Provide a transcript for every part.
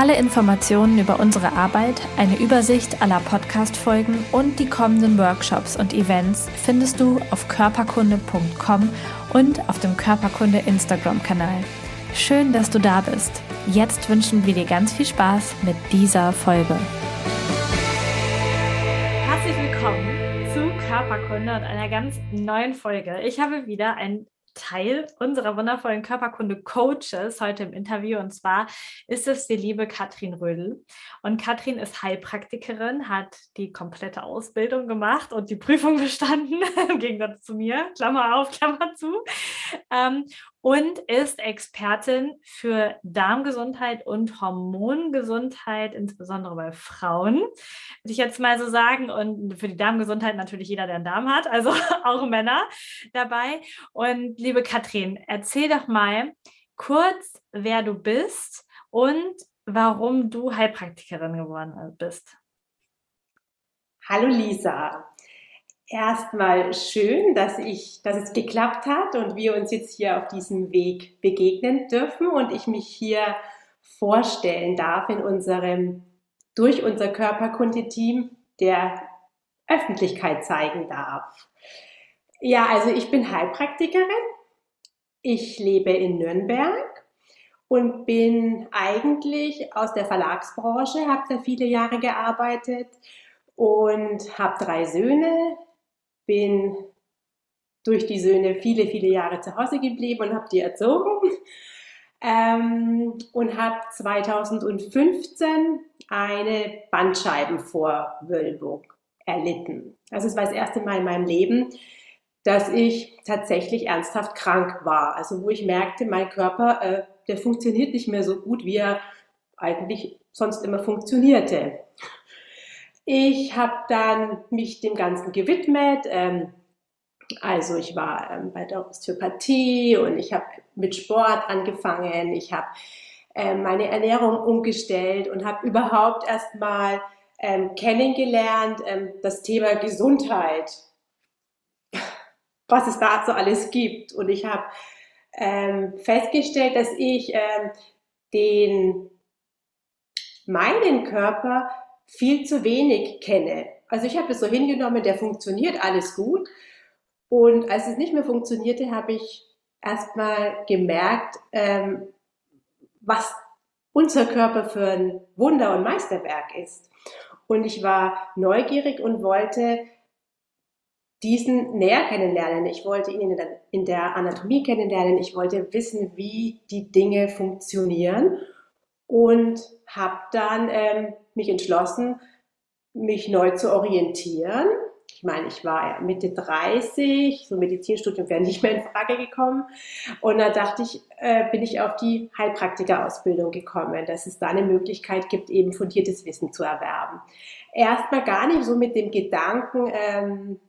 Alle Informationen über unsere Arbeit, eine Übersicht aller Podcast-Folgen und die kommenden Workshops und Events findest du auf körperkunde.com und auf dem Körperkunde Instagram-Kanal. Schön, dass du da bist. Jetzt wünschen wir dir ganz viel Spaß mit dieser Folge. Herzlich willkommen zu Körperkunde und einer ganz neuen Folge. Ich habe wieder ein Teil unserer wundervollen Körperkunde-Coaches heute im Interview. Und zwar ist es die liebe Katrin Rödel. Und Katrin ist Heilpraktikerin, hat die komplette Ausbildung gemacht und die Prüfung bestanden, im Gegensatz zu mir, Klammer auf, Klammer zu. Ähm, und ist Expertin für Darmgesundheit und Hormongesundheit, insbesondere bei Frauen, würde ich jetzt mal so sagen. Und für die Darmgesundheit natürlich jeder, der einen Darm hat, also auch Männer dabei. Und liebe Katrin, erzähl doch mal kurz, wer du bist und warum du Heilpraktikerin geworden bist. Hallo Lisa erstmal schön, dass ich, dass es geklappt hat und wir uns jetzt hier auf diesem Weg begegnen dürfen und ich mich hier vorstellen darf in unserem, durch unser Körperkunde-Team der Öffentlichkeit zeigen darf. Ja, also ich bin Heilpraktikerin. Ich lebe in Nürnberg und bin eigentlich aus der Verlagsbranche, habe da viele Jahre gearbeitet und habe drei Söhne, bin durch die Söhne viele, viele Jahre zu Hause geblieben und habe die erzogen. Ähm, und habe 2015 eine Bandscheibenvorwölbung erlitten. Also es war das erste Mal in meinem Leben, dass ich tatsächlich ernsthaft krank war. Also wo ich merkte, mein Körper, äh, der funktioniert nicht mehr so gut, wie er eigentlich sonst immer funktionierte. Ich habe dann mich dem Ganzen gewidmet. Ähm, also ich war ähm, bei der Osteopathie und ich habe mit Sport angefangen. Ich habe ähm, meine Ernährung umgestellt und habe überhaupt erstmal ähm, kennengelernt ähm, das Thema Gesundheit, was es dazu alles gibt. Und ich habe ähm, festgestellt, dass ich ähm, den meinen Körper viel zu wenig kenne. Also ich habe es so hingenommen, der funktioniert, alles gut. Und als es nicht mehr funktionierte, habe ich erstmal gemerkt, ähm, was unser Körper für ein Wunder und Meisterwerk ist. Und ich war neugierig und wollte diesen näher kennenlernen. Ich wollte ihn in der Anatomie kennenlernen. Ich wollte wissen, wie die Dinge funktionieren und habe dann ähm, mich entschlossen, mich neu zu orientieren. Ich meine, ich war Mitte 30, so Medizinstudium wäre nicht mehr in Frage gekommen. Und da dachte ich, äh, bin ich auf die Heilpraktikerausbildung gekommen, dass es da eine Möglichkeit gibt, eben fundiertes Wissen zu erwerben. Erstmal gar nicht so mit dem Gedanken, ähm,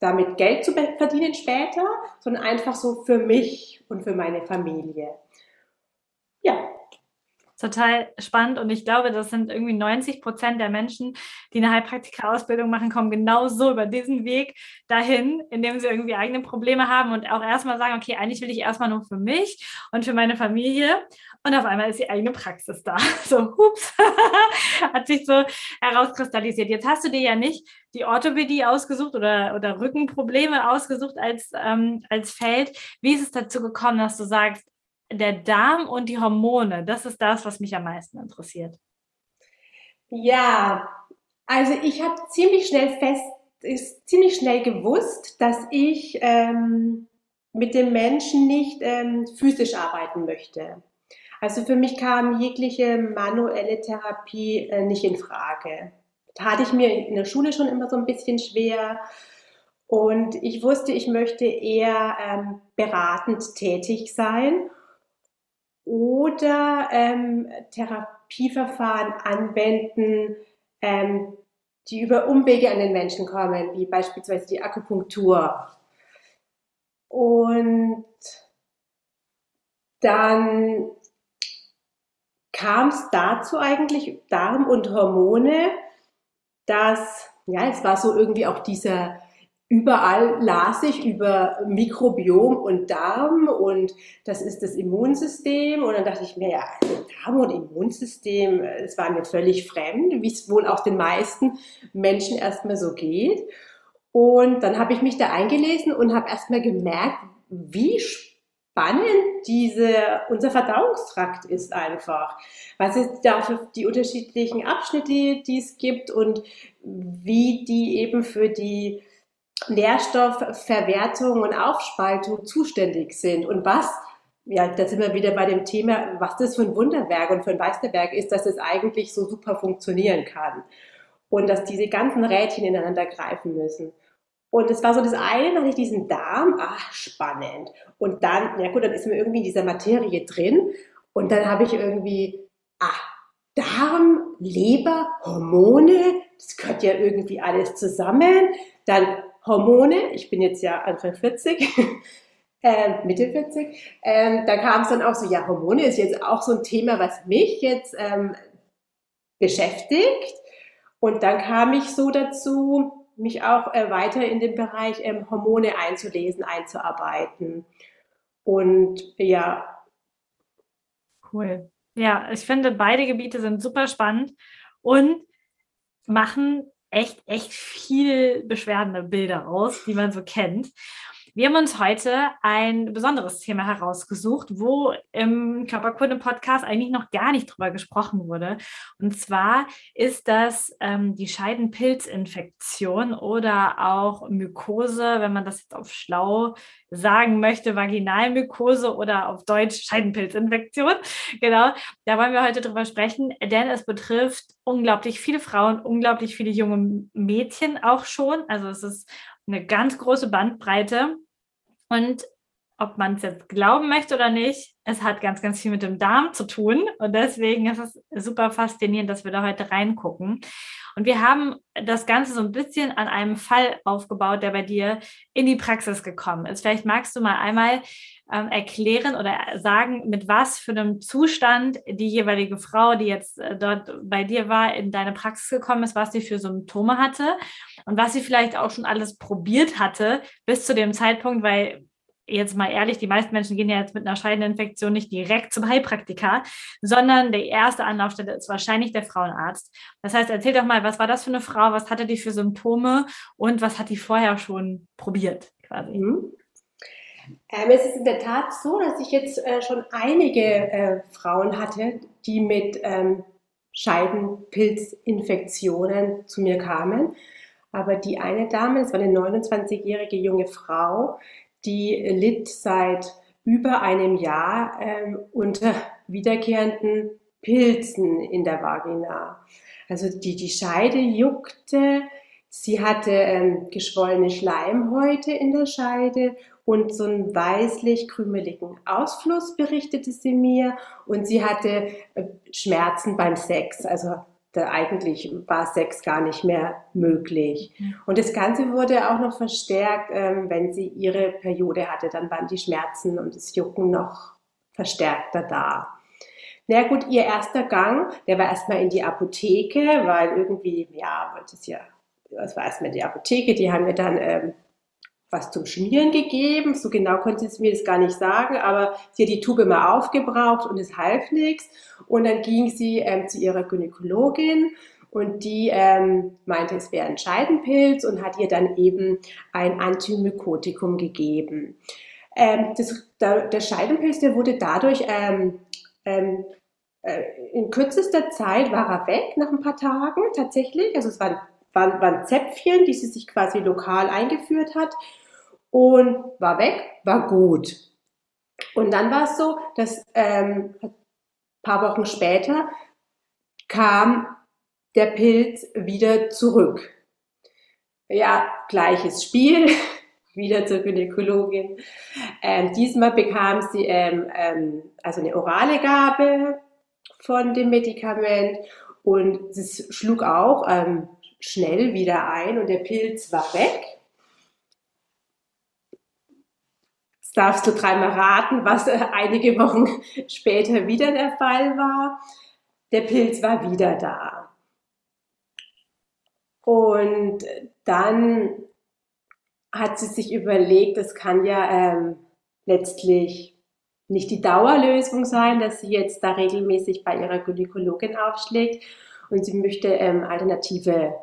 damit Geld zu verdienen später, sondern einfach so für mich und für meine Familie. Ja, total spannend und ich glaube, das sind irgendwie 90 Prozent der Menschen, die eine Heilpraktiker-Ausbildung machen, kommen genau so über diesen Weg dahin, indem sie irgendwie eigene Probleme haben und auch erstmal sagen, okay, eigentlich will ich erstmal nur für mich und für meine Familie und auf einmal ist die eigene Praxis da. So, hups, hat sich so herauskristallisiert. Jetzt hast du dir ja nicht die Orthopädie ausgesucht oder, oder Rückenprobleme ausgesucht als, ähm, als Feld. Wie ist es dazu gekommen, dass du sagst, der Darm und die Hormone, das ist das, was mich am meisten interessiert. Ja, also ich habe ziemlich schnell fest, ist ziemlich schnell gewusst, dass ich ähm, mit dem Menschen nicht ähm, physisch arbeiten möchte. Also für mich kam jegliche manuelle Therapie äh, nicht in Frage. Hatte ich mir in der Schule schon immer so ein bisschen schwer. Und ich wusste, ich möchte eher ähm, beratend tätig sein oder ähm, Therapieverfahren anwenden, ähm, die über Umwege an den Menschen kommen, wie beispielsweise die Akupunktur. Und dann kam es dazu eigentlich, Darm und Hormone, dass, ja, es war so irgendwie auch dieser überall las ich über Mikrobiom und Darm und das ist das Immunsystem. Und dann dachte ich mir, ja, also Darm und Immunsystem, es war mir völlig fremd, wie es wohl auch den meisten Menschen erstmal so geht. Und dann habe ich mich da eingelesen und habe erstmal gemerkt, wie spannend diese, unser Verdauungstrakt ist einfach. Was es da für die unterschiedlichen Abschnitte, die es gibt und wie die eben für die Nährstoffverwertung und Aufspaltung zuständig sind und was ja, da sind wir wieder bei dem Thema, was das für ein Wunderwerk und für ein Meisterwerk ist, dass es eigentlich so super funktionieren kann. Und dass diese ganzen Rädchen ineinander greifen müssen. Und es war so das eine, dann hatte ich diesen Darm, ach, spannend. Und dann, ja gut, dann ist man irgendwie in dieser Materie drin. Und dann habe ich irgendwie, ah, Darm, Leber, Hormone, das gehört ja irgendwie alles zusammen. Dann Hormone, ich bin jetzt ja Anfang 40, äh, Mitte 40, ähm, da kam es dann auch so, ja, Hormone ist jetzt auch so ein Thema, was mich jetzt ähm, beschäftigt. Und dann kam ich so dazu, mich auch äh, weiter in den Bereich ähm, Hormone einzulesen, einzuarbeiten. Und ja. Cool. Ja, ich finde, beide Gebiete sind super spannend und machen echt, echt viel beschwerdende Bilder raus, die man so kennt. Wir haben uns heute ein besonderes Thema herausgesucht, wo im Körperkunde-Podcast eigentlich noch gar nicht drüber gesprochen wurde. Und zwar ist das ähm, die Scheidenpilzinfektion oder auch Mykose, wenn man das jetzt auf schlau sagen möchte, Vaginalmykose oder auf Deutsch Scheidenpilzinfektion. Genau, da wollen wir heute drüber sprechen, denn es betrifft unglaublich viele Frauen, unglaublich viele junge Mädchen auch schon. Also es ist eine ganz große Bandbreite. Und ob man es jetzt glauben möchte oder nicht, es hat ganz, ganz viel mit dem Darm zu tun. Und deswegen ist es super faszinierend, dass wir da heute reingucken. Und wir haben das Ganze so ein bisschen an einem Fall aufgebaut, der bei dir in die Praxis gekommen ist. Vielleicht magst du mal einmal ähm, erklären oder sagen, mit was für einem Zustand die jeweilige Frau, die jetzt äh, dort bei dir war, in deine Praxis gekommen ist, was sie für Symptome hatte und was sie vielleicht auch schon alles probiert hatte bis zu dem Zeitpunkt, weil jetzt mal ehrlich, die meisten Menschen gehen ja jetzt mit einer Scheideninfektion nicht direkt zum Heilpraktiker, sondern der erste Anlaufstelle ist wahrscheinlich der Frauenarzt. Das heißt, erzähl doch mal, was war das für eine Frau, was hatte die für Symptome und was hat die vorher schon probiert quasi? Mhm. Ähm, es ist in der Tat so, dass ich jetzt äh, schon einige äh, Frauen hatte, die mit ähm, Scheidenpilzinfektionen zu mir kamen. Aber die eine Dame, das war eine 29-jährige junge Frau, die litt seit über einem Jahr ähm, unter wiederkehrenden Pilzen in der Vagina. Also die, die Scheide juckte, sie hatte ähm, geschwollene Schleimhäute in der Scheide und so einen weißlich-krümeligen Ausfluss, berichtete sie mir. Und sie hatte äh, Schmerzen beim Sex, also eigentlich war Sex gar nicht mehr möglich. Mhm. Und das Ganze wurde auch noch verstärkt, ähm, wenn sie ihre Periode hatte. Dann waren die Schmerzen und das Jucken noch verstärkter da. Na gut, ihr erster Gang, der war erstmal in die Apotheke, weil irgendwie, ja, wollte es ja, das war erstmal die Apotheke, die haben mir dann ähm, was zum Schmieren gegeben. So genau konnte sie mir das gar nicht sagen, aber sie hat die Tube mal aufgebraucht und es half nichts. Und dann ging sie ähm, zu ihrer Gynäkologin und die ähm, meinte, es wäre ein Scheidenpilz und hat ihr dann eben ein Antimykotikum gegeben. Ähm, das, der, der, Scheidenpilz, der wurde dadurch ähm, ähm, äh, in kürzester Zeit war er weg, nach ein paar Tagen tatsächlich. Also es waren, waren, waren Zäpfchen, die sie sich quasi lokal eingeführt hat und war weg, war gut. Und dann war es so, dass ähm, ein paar Wochen später kam der Pilz wieder zurück. Ja, gleiches Spiel, wieder zur Gynäkologin. Ähm, diesmal bekam sie ähm, ähm, also eine orale Gabe von dem Medikament und es schlug auch ähm, schnell wieder ein und der Pilz war weg. Jetzt darfst du dreimal raten, was einige Wochen später wieder der Fall war. Der Pilz war wieder da. Und dann hat sie sich überlegt, das kann ja ähm, letztlich nicht die Dauerlösung sein, dass sie jetzt da regelmäßig bei ihrer Gynäkologin aufschlägt und sie möchte ähm, alternative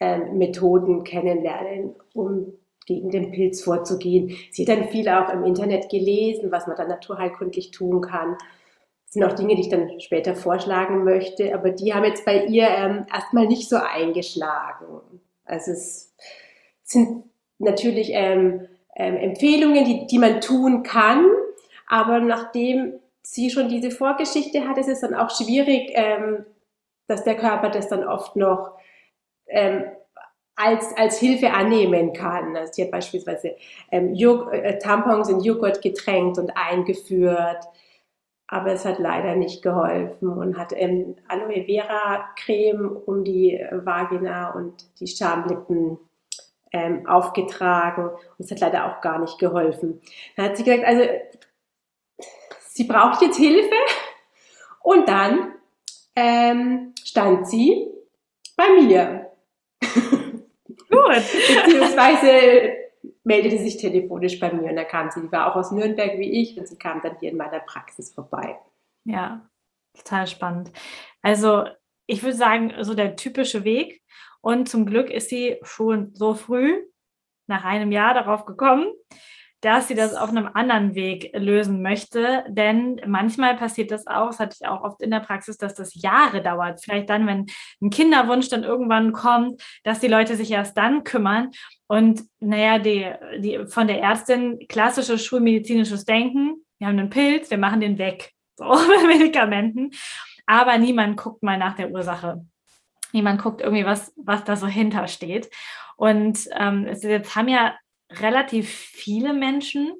Methoden kennenlernen, um gegen den Pilz vorzugehen. Sie hat dann viel auch im Internet gelesen, was man dann naturheilkundlich tun kann. Das sind auch Dinge, die ich dann später vorschlagen möchte, aber die haben jetzt bei ihr ähm, erstmal nicht so eingeschlagen. Also es sind natürlich ähm, ähm, Empfehlungen, die, die man tun kann, aber nachdem sie schon diese Vorgeschichte hat, ist es dann auch schwierig, ähm, dass der Körper das dann oft noch ähm, als, als Hilfe annehmen kann. Also hat beispielsweise ähm, äh, Tampons in Joghurt getränkt und eingeführt, aber es hat leider nicht geholfen und hat ähm, Aloe Vera Creme um die Vagina und die Schamlippen ähm, aufgetragen und es hat leider auch gar nicht geholfen. Dann hat sie gesagt, also sie braucht jetzt Hilfe und dann ähm, stand sie bei mir. Gut. Beziehungsweise meldete sich telefonisch bei mir und da kam sie. Die war auch aus Nürnberg wie ich und sie kam dann hier in meiner Praxis vorbei. Ja, total spannend. Also ich würde sagen, so der typische Weg. Und zum Glück ist sie schon so früh, nach einem Jahr, darauf gekommen, dass sie das auf einem anderen Weg lösen möchte. Denn manchmal passiert das auch, das hatte ich auch oft in der Praxis, dass das Jahre dauert. Vielleicht dann, wenn ein Kinderwunsch dann irgendwann kommt, dass die Leute sich erst dann kümmern. Und naja, die, die von der Ärztin klassisches schulmedizinisches Denken, wir haben einen Pilz, wir machen den weg. So mit Medikamenten. Aber niemand guckt mal nach der Ursache. Niemand guckt irgendwie, was, was da so hintersteht. Und ähm, jetzt haben ja relativ viele Menschen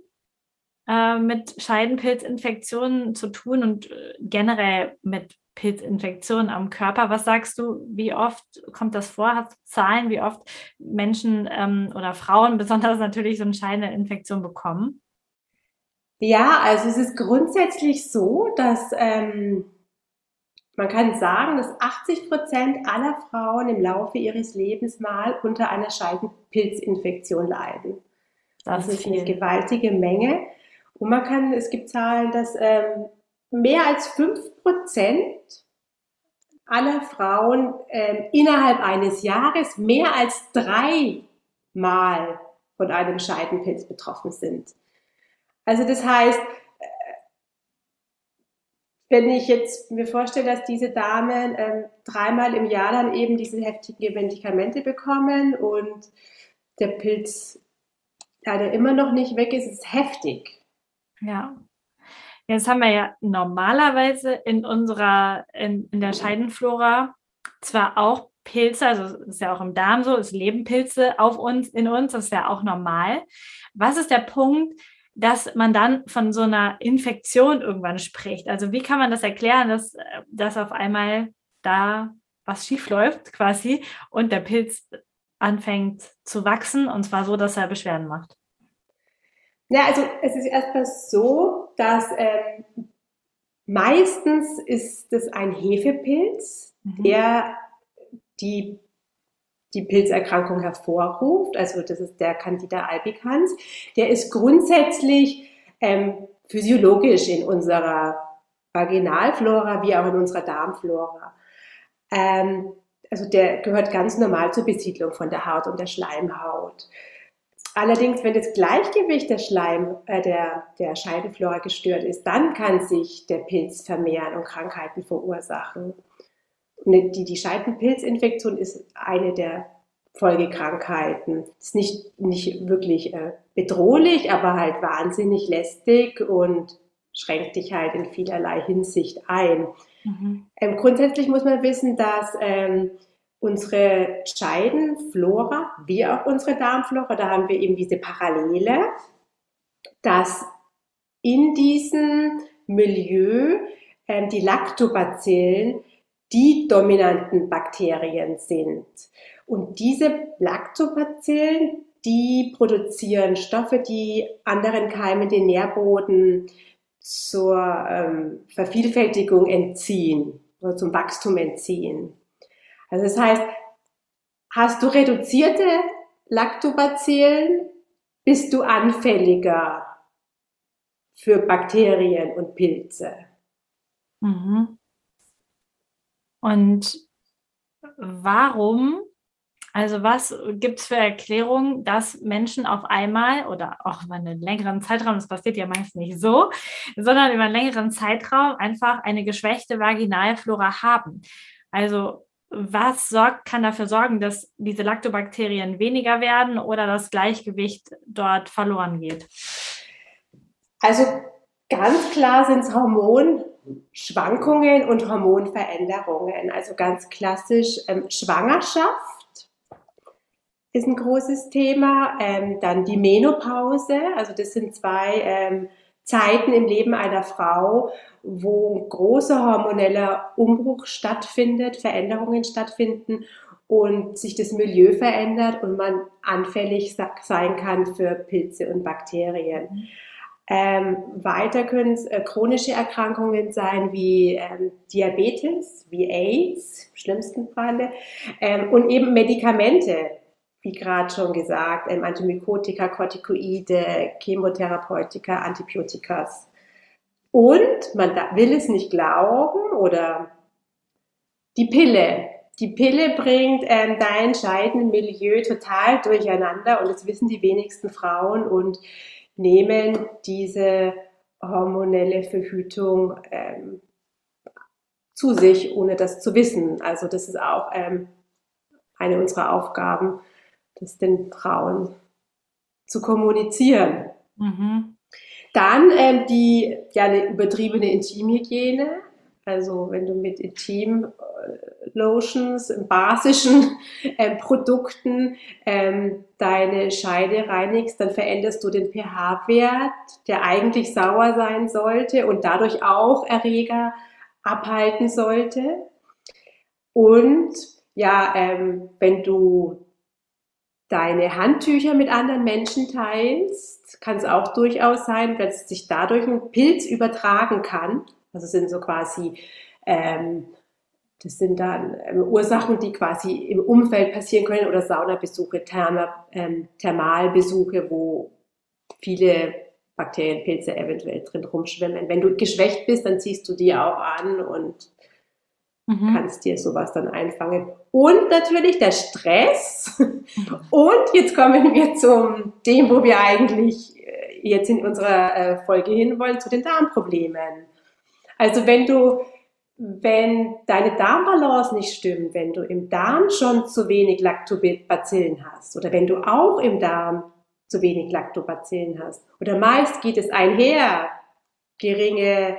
äh, mit Scheidenpilzinfektionen zu tun und äh, generell mit Pilzinfektionen am Körper. Was sagst du, wie oft kommt das vor? Hast du Zahlen, wie oft Menschen ähm, oder Frauen besonders natürlich so eine Scheideninfektion bekommen? Ja, also es ist grundsätzlich so, dass ähm, man kann sagen, dass 80 Prozent aller Frauen im Laufe ihres Lebens mal unter einer Scheidenpilzinfektion leiden. Das, das ist viel. eine gewaltige Menge. Und man kann, es gibt Zahlen, dass ähm, mehr als 5 Prozent aller Frauen ähm, innerhalb eines Jahres mehr als dreimal von einem Scheidenpilz betroffen sind. Also das heißt, wenn ich jetzt mir vorstelle, dass diese Damen ähm, dreimal im Jahr dann eben diese heftigen Medikamente bekommen und der Pilz leider immer noch nicht weg ist, ist heftig. Ja. Jetzt haben wir ja normalerweise in unserer, in, in der Scheidenflora zwar auch Pilze, also ist ja auch im Darm so, es leben Pilze auf uns, in uns, das ist ja auch normal. Was ist der Punkt, dass man dann von so einer Infektion irgendwann spricht. Also wie kann man das erklären, dass, dass auf einmal da was schief läuft quasi und der Pilz anfängt zu wachsen und zwar so, dass er Beschwerden macht? Ja, also es ist erstmal so, dass ähm, meistens ist es ein Hefepilz, mhm. der die die Pilzerkrankung hervorruft. Also das ist der Candida albicans. Der ist grundsätzlich ähm, physiologisch in unserer Vaginalflora wie auch in unserer Darmflora. Ähm, also der gehört ganz normal zur Besiedlung von der Haut und der Schleimhaut. Allerdings, wenn das Gleichgewicht der Schleim, äh, der, der Scheidenflora gestört ist, dann kann sich der Pilz vermehren und Krankheiten verursachen die, die Scheidenpilzinfektion ist eine der Folgekrankheiten. Ist nicht, nicht wirklich äh, bedrohlich, aber halt wahnsinnig lästig und schränkt dich halt in vielerlei Hinsicht ein. Mhm. Ähm, grundsätzlich muss man wissen, dass ähm, unsere Scheidenflora, wie auch unsere Darmflora, da haben wir eben diese Parallele, dass in diesem Milieu ähm, die Lactobacillen die dominanten Bakterien sind. Und diese Lactobacillen, die produzieren Stoffe, die anderen Keimen den Nährboden zur ähm, Vervielfältigung entziehen oder zum Wachstum entziehen. Also das heißt, hast du reduzierte Lactobacillen, bist du anfälliger für Bakterien und Pilze. Mhm. Und warum also was gibt es für Erklärungen, dass Menschen auf einmal oder auch über einen längeren Zeitraum, das passiert ja meist nicht so, sondern über einen längeren Zeitraum einfach eine geschwächte Vaginalflora haben? Also was sorgt, kann dafür sorgen, dass diese Lactobakterien weniger werden oder das Gleichgewicht dort verloren geht? Also ganz klar sind es Hormonschwankungen und Hormonveränderungen. Also ganz klassisch ähm, Schwangerschaft ist ein großes Thema. Ähm, dann die Menopause, also das sind zwei ähm, Zeiten im Leben einer Frau, wo großer hormoneller Umbruch stattfindet, Veränderungen stattfinden und sich das Milieu verändert und man anfällig sein kann für Pilze und Bakterien. Ähm, weiter können es äh, chronische Erkrankungen sein wie ähm, Diabetes, wie AIDS, im schlimmsten Falle, ähm, und eben Medikamente, wie gerade schon gesagt, ähm, Antimykotika, Corticoide, Chemotherapeutika, Antibiotikas. Und man will es nicht glauben oder die Pille. Die Pille bringt ähm, dein Scheidenmilieu total durcheinander und das wissen die wenigsten Frauen und nehmen diese hormonelle Verhütung ähm, zu sich, ohne das zu wissen. Also das ist auch ähm, eine unserer Aufgaben, das den Frauen zu kommunizieren. Mhm. Dann ähm, die ja eine übertriebene Intimhygiene. Also wenn du mit Intim-Lotions, äh, basischen ähm, Produkten ähm, deine Scheide reinigst, dann veränderst du den pH-Wert, der eigentlich sauer sein sollte und dadurch auch Erreger abhalten sollte. Und ja, ähm, wenn du deine Handtücher mit anderen Menschen teilst, kann es auch durchaus sein, dass sich dadurch ein Pilz übertragen kann. Also sind so quasi, ähm, das sind dann ähm, Ursachen, die quasi im Umfeld passieren können oder Saunabesuche, Therma, ähm, Thermalbesuche, wo viele Bakterienpilze eventuell drin rumschwimmen. Wenn du geschwächt bist, dann ziehst du die auch an und mhm. kannst dir sowas dann einfangen. Und natürlich der Stress. Und jetzt kommen wir zum dem, wo wir eigentlich äh, jetzt in unserer äh, Folge hinwollen, zu den Darmproblemen. Also wenn du, wenn deine Darmbalance nicht stimmt, wenn du im Darm schon zu wenig Lactobacillen hast oder wenn du auch im Darm zu wenig Lactobacillen hast oder meist geht es einher, geringe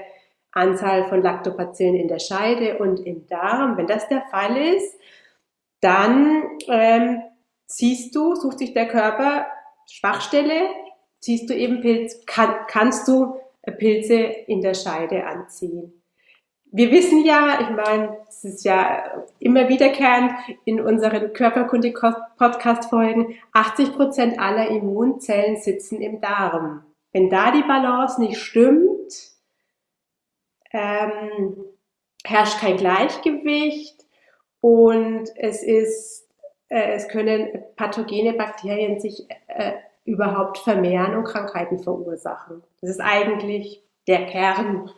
Anzahl von Lactobacillen in der Scheide und im Darm. Wenn das der Fall ist, dann ähm, siehst du, sucht sich der Körper Schwachstelle, siehst du eben Pilz, kann, kannst du Pilze in der Scheide anziehen. Wir wissen ja, ich meine, es ist ja immer wiederkehrend in unseren Körperkunde-Podcast-Folgen, 80 Prozent aller Immunzellen sitzen im Darm. Wenn da die Balance nicht stimmt, ähm, herrscht kein Gleichgewicht und es ist, äh, es können pathogene Bakterien sich äh, überhaupt vermehren und Krankheiten verursachen. Das ist eigentlich der Kern.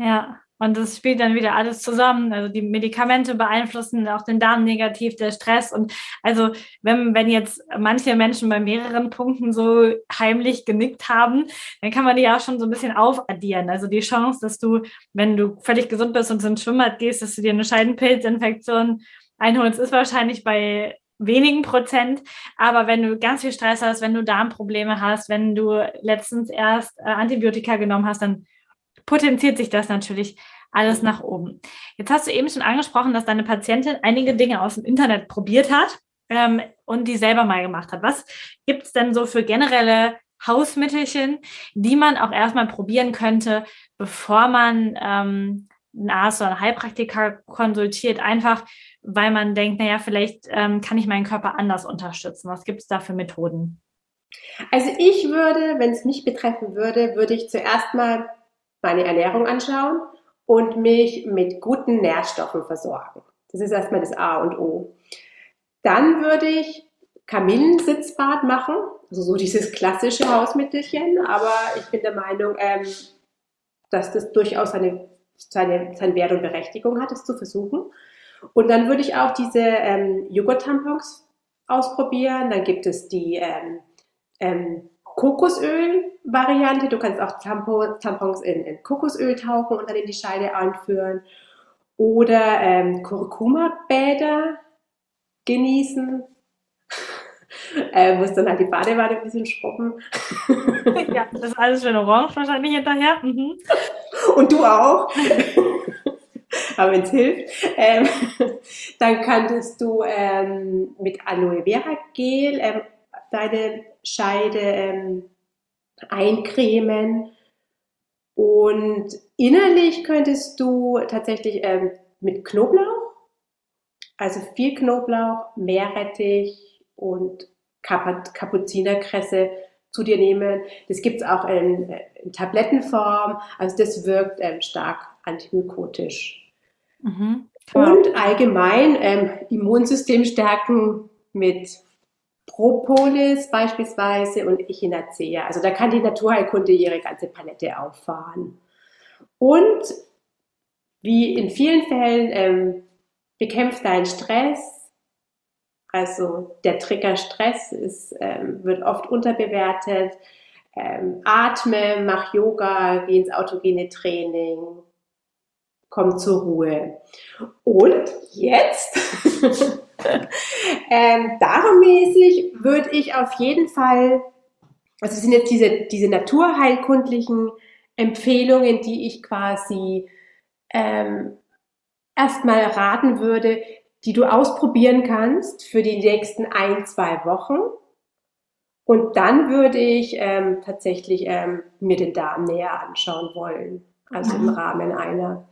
Ja, und das spielt dann wieder alles zusammen. Also die Medikamente beeinflussen auch den Darm negativ, der Stress. Und also wenn, wenn jetzt manche Menschen bei mehreren Punkten so heimlich genickt haben, dann kann man die auch schon so ein bisschen aufaddieren. Also die Chance, dass du, wenn du völlig gesund bist und ins Schwimmbad gehst, dass du dir eine Scheidenpilzinfektion einholst, ist wahrscheinlich bei wenigen Prozent. Aber wenn du ganz viel Stress hast, wenn du Darmprobleme hast, wenn du letztens erst äh, Antibiotika genommen hast, dann potenziert sich das natürlich alles nach oben. Jetzt hast du eben schon angesprochen, dass deine Patientin einige Dinge aus dem Internet probiert hat ähm, und die selber mal gemacht hat. Was gibt es denn so für generelle Hausmittelchen, die man auch erstmal probieren könnte, bevor man ähm, einen Arzt oder einen Heilpraktiker konsultiert, einfach weil man denkt, naja, vielleicht ähm, kann ich meinen Körper anders unterstützen. Was gibt es da für Methoden? Also ich würde, wenn es mich betreffen würde, würde ich zuerst mal meine Ernährung anschauen und mich mit guten Nährstoffen versorgen. Das ist erstmal das A und O. Dann würde ich Kamillensitzbad machen, also so dieses klassische Hausmittelchen, aber ich bin der Meinung, ähm, dass das durchaus seine, seine, seine Wert und Berechtigung hat, es zu versuchen. Und dann würde ich auch diese ähm, Joghurt-Tampons ausprobieren. Dann gibt es die ähm, ähm, Kokosöl-Variante. Du kannst auch Tampons in, in, Kokosöl tauchen und dann in die Scheide einführen. Oder ähm, Kurkuma-Bäder genießen. äh, muss dann halt die Badewanne ein bisschen schrubben. ja, das ist alles schön orange wahrscheinlich hinterher. Mhm. Und du auch. Aber wenn es hilft, ähm, dann könntest du ähm, mit Aloe Vera Gel ähm, deine Scheide ähm, eincremen. Und innerlich könntest du tatsächlich ähm, mit Knoblauch, also viel Knoblauch, Meerrettich und Kapuzinerkresse zu dir nehmen. Das gibt es auch in, in, Tablettenform. Also das wirkt ähm, stark antimykotisch. Mhm. Und allgemein ähm, Immunsystem stärken mit Propolis beispielsweise und Echinacea. Also da kann die Naturheilkunde ihre ganze Palette auffahren. Und wie in vielen Fällen ähm, bekämpft deinen Stress. Also der Trigger Stress ist, ähm, wird oft unterbewertet. Ähm, atme, mach Yoga, geh ins autogene Training, komm zur Ruhe. Und jetzt ähm, darmmäßig würde ich auf jeden Fall, also es sind jetzt diese, diese naturheilkundlichen Empfehlungen, die ich quasi ähm, erstmal raten würde, die du ausprobieren kannst für die nächsten ein, zwei Wochen. Und dann würde ich ähm, tatsächlich ähm, mir den Darm näher anschauen wollen. Also im mhm. Rahmen einer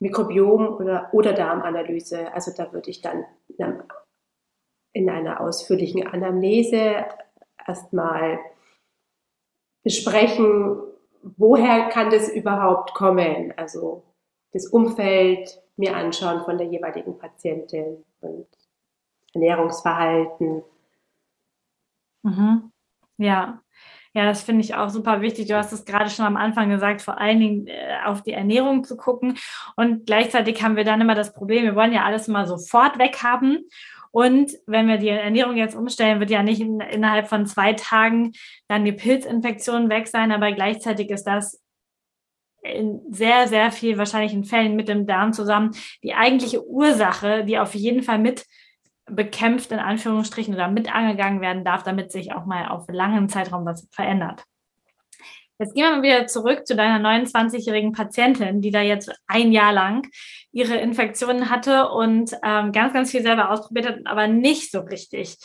Mikrobiom- oder, oder Darmanalyse. Also da würde ich dann in einer ausführlichen Anamnese erstmal besprechen, woher kann das überhaupt kommen? Also das Umfeld mir anschauen von der jeweiligen Patientin und Ernährungsverhalten. Mhm. Ja, ja, das finde ich auch super wichtig. Du hast es gerade schon am Anfang gesagt, vor allen Dingen äh, auf die Ernährung zu gucken. Und gleichzeitig haben wir dann immer das Problem, wir wollen ja alles immer sofort weghaben. Und wenn wir die Ernährung jetzt umstellen, wird ja nicht in, innerhalb von zwei Tagen dann die Pilzinfektion weg sein, aber gleichzeitig ist das in sehr, sehr viel wahrscheinlich in Fällen mit dem Darm zusammen die eigentliche Ursache, die auf jeden Fall mit bekämpft, in Anführungsstrichen, oder mit angegangen werden darf, damit sich auch mal auf langen Zeitraum was verändert. Jetzt gehen wir mal wieder zurück zu deiner 29-jährigen Patientin, die da jetzt ein Jahr lang ihre Infektionen hatte und ähm, ganz, ganz viel selber ausprobiert hat, aber nicht so richtig,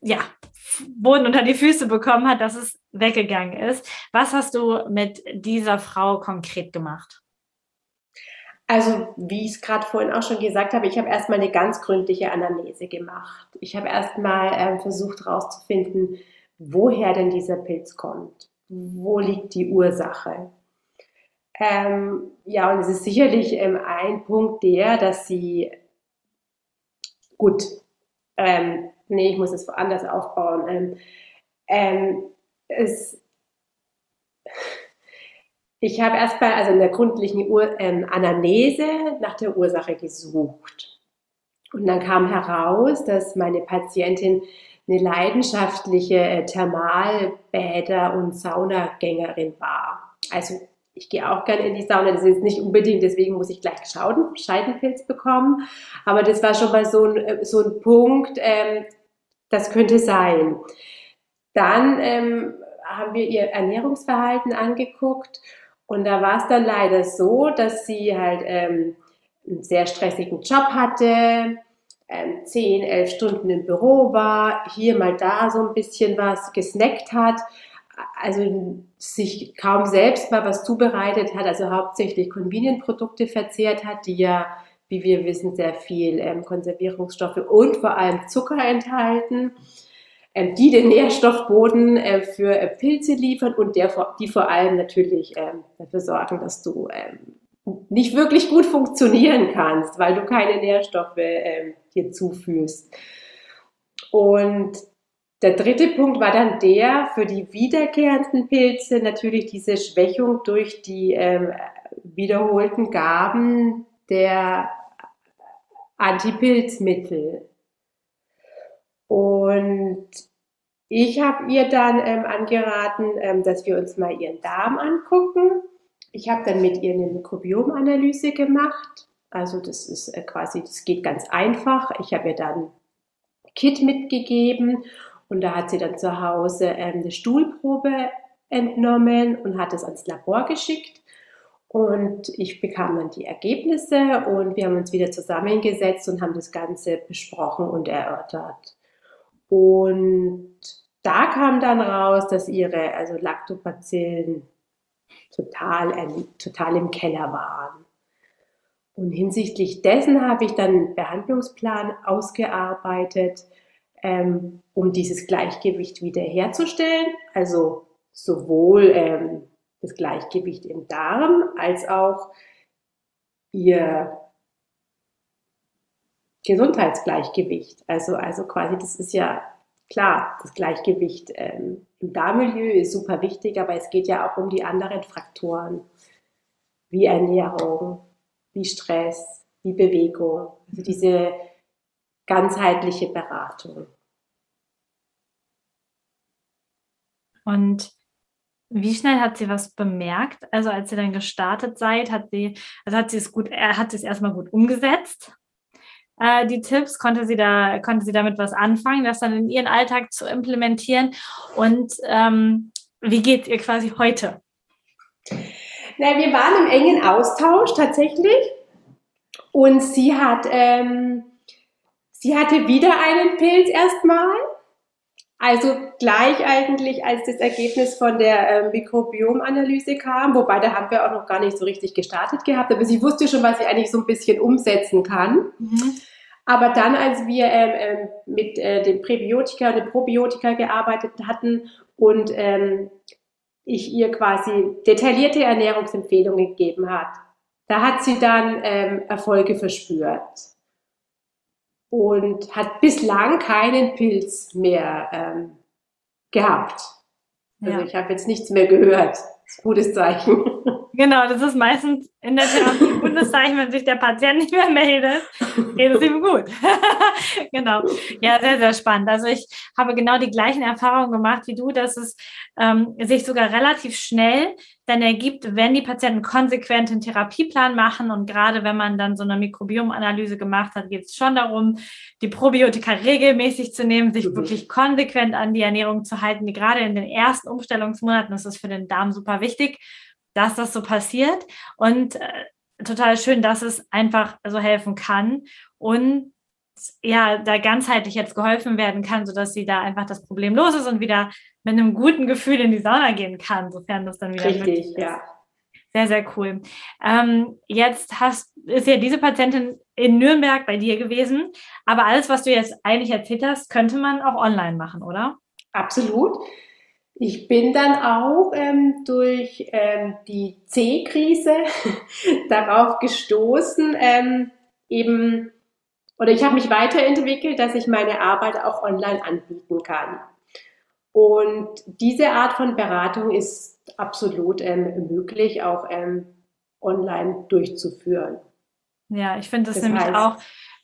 ja, Boden unter die Füße bekommen hat, dass es weggegangen ist. Was hast du mit dieser Frau konkret gemacht? Also, wie ich es gerade vorhin auch schon gesagt habe, ich habe erstmal eine ganz gründliche Anamnese gemacht. Ich habe erstmal ähm, versucht herauszufinden, woher denn dieser Pilz kommt. Wo liegt die Ursache? Ähm, ja, und es ist sicherlich ähm, ein Punkt der, dass sie, gut, ähm, nee, ich muss es woanders aufbauen. Ähm, ähm, es, ich habe erstmal also in der gründlichen Ur ähm, Anamnese nach der Ursache gesucht. Und dann kam heraus, dass meine Patientin eine leidenschaftliche äh, Thermalbäder- und Saunagängerin war. Also ich gehe auch gerne in die Sauna, das ist nicht unbedingt, deswegen muss ich gleich Scheidenpilz bekommen. Aber das war schon mal so ein, äh, so ein Punkt, ähm, das könnte sein. Dann ähm, haben wir ihr Ernährungsverhalten angeguckt und da war es dann leider so, dass sie halt ähm, einen sehr stressigen Job hatte, ähm, 10, 11 Stunden im Büro war, hier mal da so ein bisschen was gesnackt hat, also sich kaum selbst mal was zubereitet hat, also hauptsächlich Convenient-Produkte verzehrt hat, die ja, wie wir wissen, sehr viel ähm, Konservierungsstoffe und vor allem Zucker enthalten, die den Nährstoffboden äh, für äh, Pilze liefern und der, die vor allem natürlich ähm, dafür sorgen, dass du ähm, nicht wirklich gut funktionieren kannst, weil du keine Nährstoffe ähm, dir zuführst. Und der dritte Punkt war dann der, für die wiederkehrenden Pilze natürlich diese Schwächung durch die ähm, wiederholten Gaben der Antipilzmittel. Und ich habe ihr dann ähm, angeraten, ähm, dass wir uns mal ihren Darm angucken. Ich habe dann mit ihr eine Mikrobiomanalyse gemacht. Also das ist äh, quasi, das geht ganz einfach. Ich habe ihr dann Kit mitgegeben und da hat sie dann zu Hause ähm, eine Stuhlprobe entnommen und hat es ans Labor geschickt. Und ich bekam dann die Ergebnisse und wir haben uns wieder zusammengesetzt und haben das Ganze besprochen und erörtert. Und da kam dann raus, dass ihre, also Lactobacillen total, total im Keller waren. Und hinsichtlich dessen habe ich dann einen Behandlungsplan ausgearbeitet, ähm, um dieses Gleichgewicht wiederherzustellen. Also sowohl ähm, das Gleichgewicht im Darm als auch ihr Gesundheitsgleichgewicht. Also, also quasi, das ist ja klar, das Gleichgewicht ähm, im Darmmilieu ist super wichtig, aber es geht ja auch um die anderen Faktoren, wie Ernährung, wie Stress, wie Bewegung. Also diese ganzheitliche Beratung. Und wie schnell hat sie was bemerkt? Also als ihr dann gestartet seid, hat sie, also hat sie es gut, er hat sie es erstmal gut umgesetzt. Äh, die Tipps konnte sie da, konnte sie damit was anfangen, das dann in ihren Alltag zu implementieren. Und ähm, wie geht ihr quasi heute? Na, wir waren im engen Austausch tatsächlich. Und sie hat, ähm, sie hatte wieder einen Pilz erstmal also gleich eigentlich, als das Ergebnis von der äh, Mikrobiomanalyse kam, wobei da haben wir auch noch gar nicht so richtig gestartet gehabt, aber sie wusste schon, was sie eigentlich so ein bisschen umsetzen kann. Mhm. Aber dann, als wir ähm, ähm, mit äh, den Präbiotika und den Probiotika gearbeitet hatten und ähm, ich ihr quasi detaillierte Ernährungsempfehlungen gegeben hat, da hat sie dann ähm, Erfolge verspürt und hat bislang keinen Pilz mehr ähm, gehabt. Also ja. ich habe jetzt nichts mehr gehört. Das ist ein gutes Zeichen. Genau, das ist meistens in der Therapie ein gutes Zeichen, wenn sich der Patient nicht mehr meldet, geht es ihm gut. genau. Ja, sehr, sehr spannend. Also ich habe genau die gleichen Erfahrungen gemacht wie du, dass es ähm, sich sogar relativ schnell dann ergibt, wenn die Patienten konsequent einen Therapieplan machen und gerade wenn man dann so eine Mikrobiomanalyse gemacht hat, geht es schon darum, die Probiotika regelmäßig zu nehmen, sich mhm. wirklich konsequent an die Ernährung zu halten. Gerade in den ersten Umstellungsmonaten ist das für den Darm super wichtig dass das so passiert und äh, total schön, dass es einfach so helfen kann und ja, da ganzheitlich jetzt geholfen werden kann, sodass sie da einfach das Problem los ist und wieder mit einem guten Gefühl in die Sauna gehen kann, sofern das dann wieder Richtig, möglich ist. ja. Sehr, sehr cool. Ähm, jetzt hast, ist ja diese Patientin in Nürnberg bei dir gewesen, aber alles, was du jetzt eigentlich erzählt hast, könnte man auch online machen, oder? Absolut. Ich bin dann auch ähm, durch ähm, die C-Krise darauf gestoßen, ähm, eben, oder ich habe mich weiterentwickelt, dass ich meine Arbeit auch online anbieten kann. Und diese Art von Beratung ist absolut ähm, möglich, auch ähm, online durchzuführen. Ja, ich finde das, das nämlich heißt, auch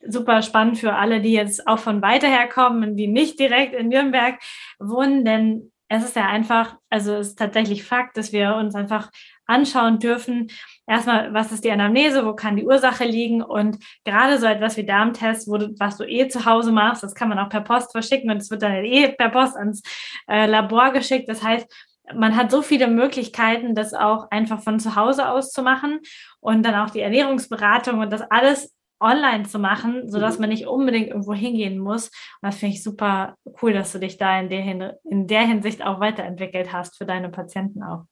super spannend für alle, die jetzt auch von weiter her kommen, die nicht direkt in Nürnberg wohnen, denn es ist ja einfach, also es ist tatsächlich Fakt, dass wir uns einfach anschauen dürfen. Erstmal, was ist die Anamnese, wo kann die Ursache liegen und gerade so etwas wie Darmtest, wo du, was du eh zu Hause machst, das kann man auch per Post verschicken und es wird dann eh per Post ans äh, Labor geschickt. Das heißt, man hat so viele Möglichkeiten, das auch einfach von zu Hause aus zu machen und dann auch die Ernährungsberatung und das alles online zu machen, sodass mhm. man nicht unbedingt irgendwo hingehen muss. Und das finde ich super cool, dass du dich da in der, in der Hinsicht auch weiterentwickelt hast für deine Patienten auch.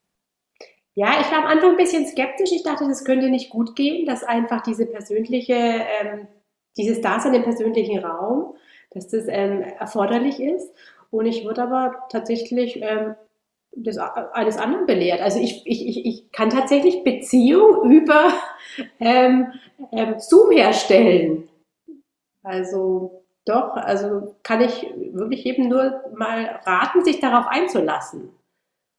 Ja, ich war am Anfang ein bisschen skeptisch. Ich dachte, das könnte nicht gut gehen, dass einfach diese persönliche, ähm, dieses Dasein im persönlichen Raum, dass das ähm, erforderlich ist. Und ich wurde aber tatsächlich ähm, des, eines anderen belehrt. Also ich, ich, ich, ich kann tatsächlich Beziehung über ähm, ähm, Zoom herstellen. Also doch, also kann ich wirklich eben nur mal raten, sich darauf einzulassen.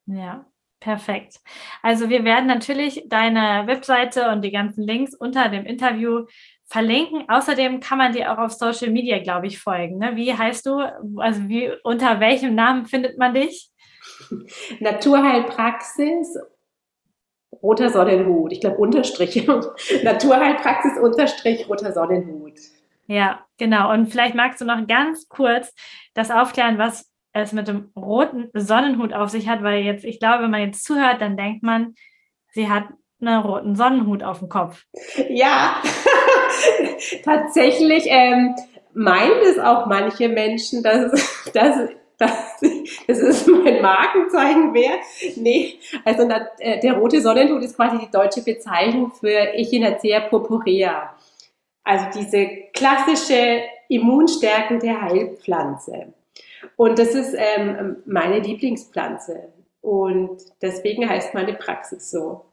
Ja, perfekt. Also wir werden natürlich deine Webseite und die ganzen Links unter dem Interview verlinken. Außerdem kann man dir auch auf Social Media, glaube ich, folgen. Ne? Wie heißt du? Also wie unter welchem Namen findet man dich? Naturheilpraxis roter Sonnenhut. Ich glaube Unterstrich. Naturheilpraxis Unterstrich roter Sonnenhut. Ja, genau. Und vielleicht magst du noch ganz kurz das aufklären, was es mit dem roten Sonnenhut auf sich hat, weil jetzt, ich glaube, wenn man jetzt zuhört, dann denkt man, sie hat einen roten Sonnenhut auf dem Kopf. Ja, tatsächlich ähm, meinen es auch manche Menschen, dass, dass das ist mein Markenzeichen wer? Nee, also äh, der rote Sonnenhut ist quasi die deutsche Bezeichnung für Echinacea purpurea. Also diese klassische immunstärkende Heilpflanze. Und das ist ähm, meine Lieblingspflanze. Und deswegen heißt meine Praxis so.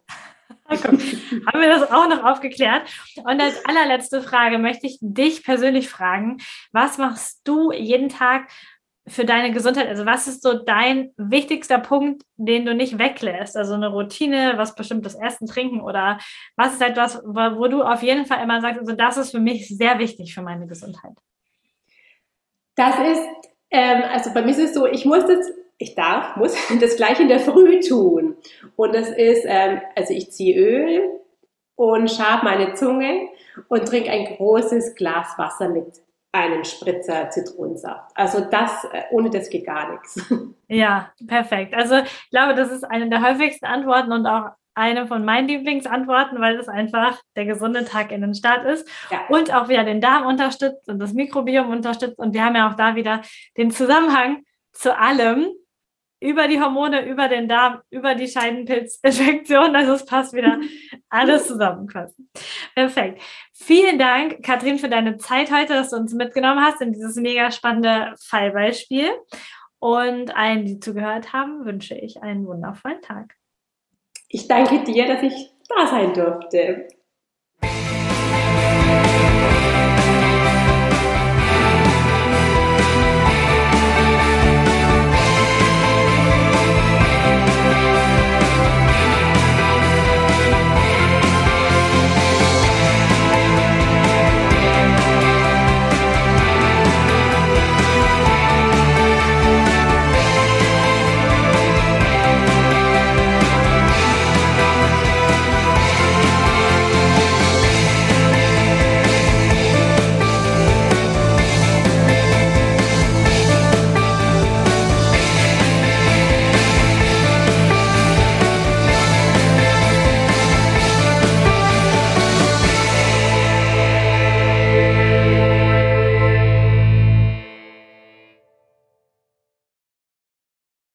Haben wir das auch noch aufgeklärt? Und als allerletzte Frage möchte ich dich persönlich fragen, was machst du jeden Tag, für deine Gesundheit? Also was ist so dein wichtigster Punkt, den du nicht weglässt? Also eine Routine, was bestimmtes Essen, Trinken oder was ist etwas, wo du auf jeden Fall immer sagst, also das ist für mich sehr wichtig für meine Gesundheit? Das ist, ähm, also bei mir ist es so, ich muss das, ich darf, muss das gleich in der Früh tun. Und das ist, ähm, also ich ziehe Öl und schabe meine Zunge und trinke ein großes Glas Wasser mit einen Spritzer Zitronensaft. Also das, äh, ohne das geht gar nichts. Ja, perfekt. Also ich glaube, das ist eine der häufigsten Antworten und auch eine von meinen Lieblingsantworten, weil es einfach der gesunde Tag in den Start ist ja. und auch wieder den Darm unterstützt und das Mikrobiom unterstützt. Und wir haben ja auch da wieder den Zusammenhang zu allem über die Hormone, über den Darm, über die Scheidenpilzinfektion. Also es passt wieder alles zusammen quasi. Perfekt. Vielen Dank, Katrin, für deine Zeit heute, dass du uns mitgenommen hast in dieses mega spannende Fallbeispiel. Und allen, die zugehört haben, wünsche ich einen wundervollen Tag. Ich danke dir, dass ich da sein durfte.